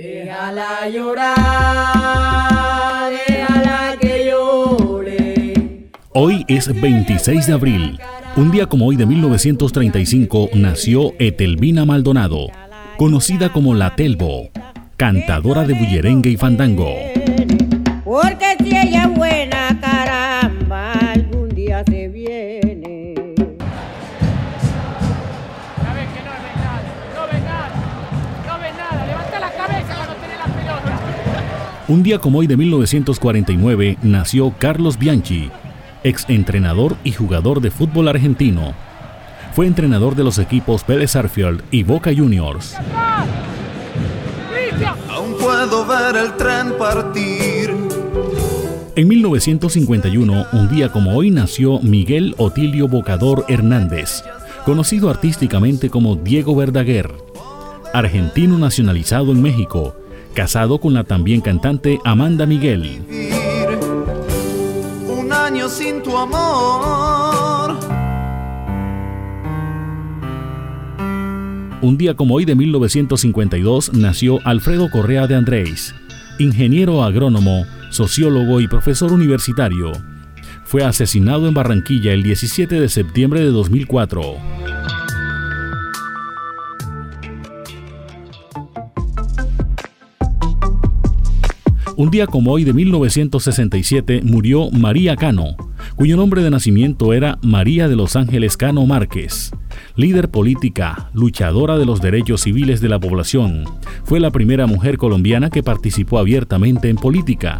Déjala llorar, déjala que llore. Hoy es 26 de abril. Un día como hoy de 1935 nació Etelvina Maldonado, conocida como La Telvo, cantadora de bullerengue y fandango. Porque si ella es buena, caramba, algún día se viene. Un día como hoy de 1949 nació Carlos Bianchi, ex entrenador y jugador de fútbol argentino. Fue entrenador de los equipos Vélez Arfield y Boca Juniors. Aún puedo ver el tren partir. En 1951, un día como hoy, nació Miguel Otilio Bocador Hernández, conocido artísticamente como Diego Verdaguer, argentino nacionalizado en México, casado con la también cantante Amanda Miguel. Un año sin tu amor. Un día como hoy de 1952 nació Alfredo Correa de Andrés, ingeniero agrónomo, sociólogo y profesor universitario. Fue asesinado en Barranquilla el 17 de septiembre de 2004. Un día como hoy de 1967 murió María Cano, cuyo nombre de nacimiento era María de los Ángeles Cano Márquez. Líder política, luchadora de los derechos civiles de la población, fue la primera mujer colombiana que participó abiertamente en política.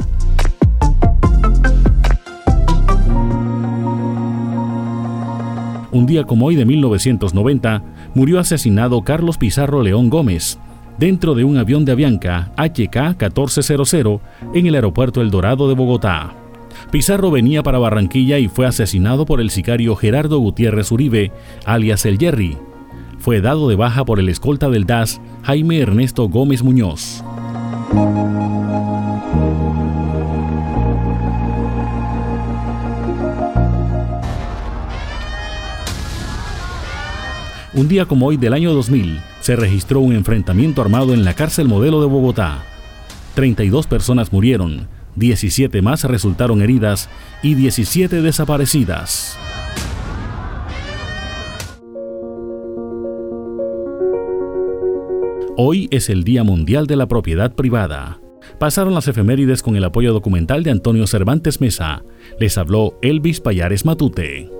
Un día como hoy de 1990 murió asesinado Carlos Pizarro León Gómez dentro de un avión de Avianca HK 1400 en el aeropuerto El Dorado de Bogotá. Pizarro venía para Barranquilla y fue asesinado por el sicario Gerardo Gutiérrez Uribe, alias El Jerry. Fue dado de baja por el escolta del DAS, Jaime Ernesto Gómez Muñoz. Un día como hoy del año 2000 se registró un enfrentamiento armado en la cárcel modelo de Bogotá. 32 personas murieron, 17 más resultaron heridas y 17 desaparecidas. Hoy es el Día Mundial de la Propiedad Privada. Pasaron las efemérides con el apoyo documental de Antonio Cervantes Mesa. Les habló Elvis Payares Matute.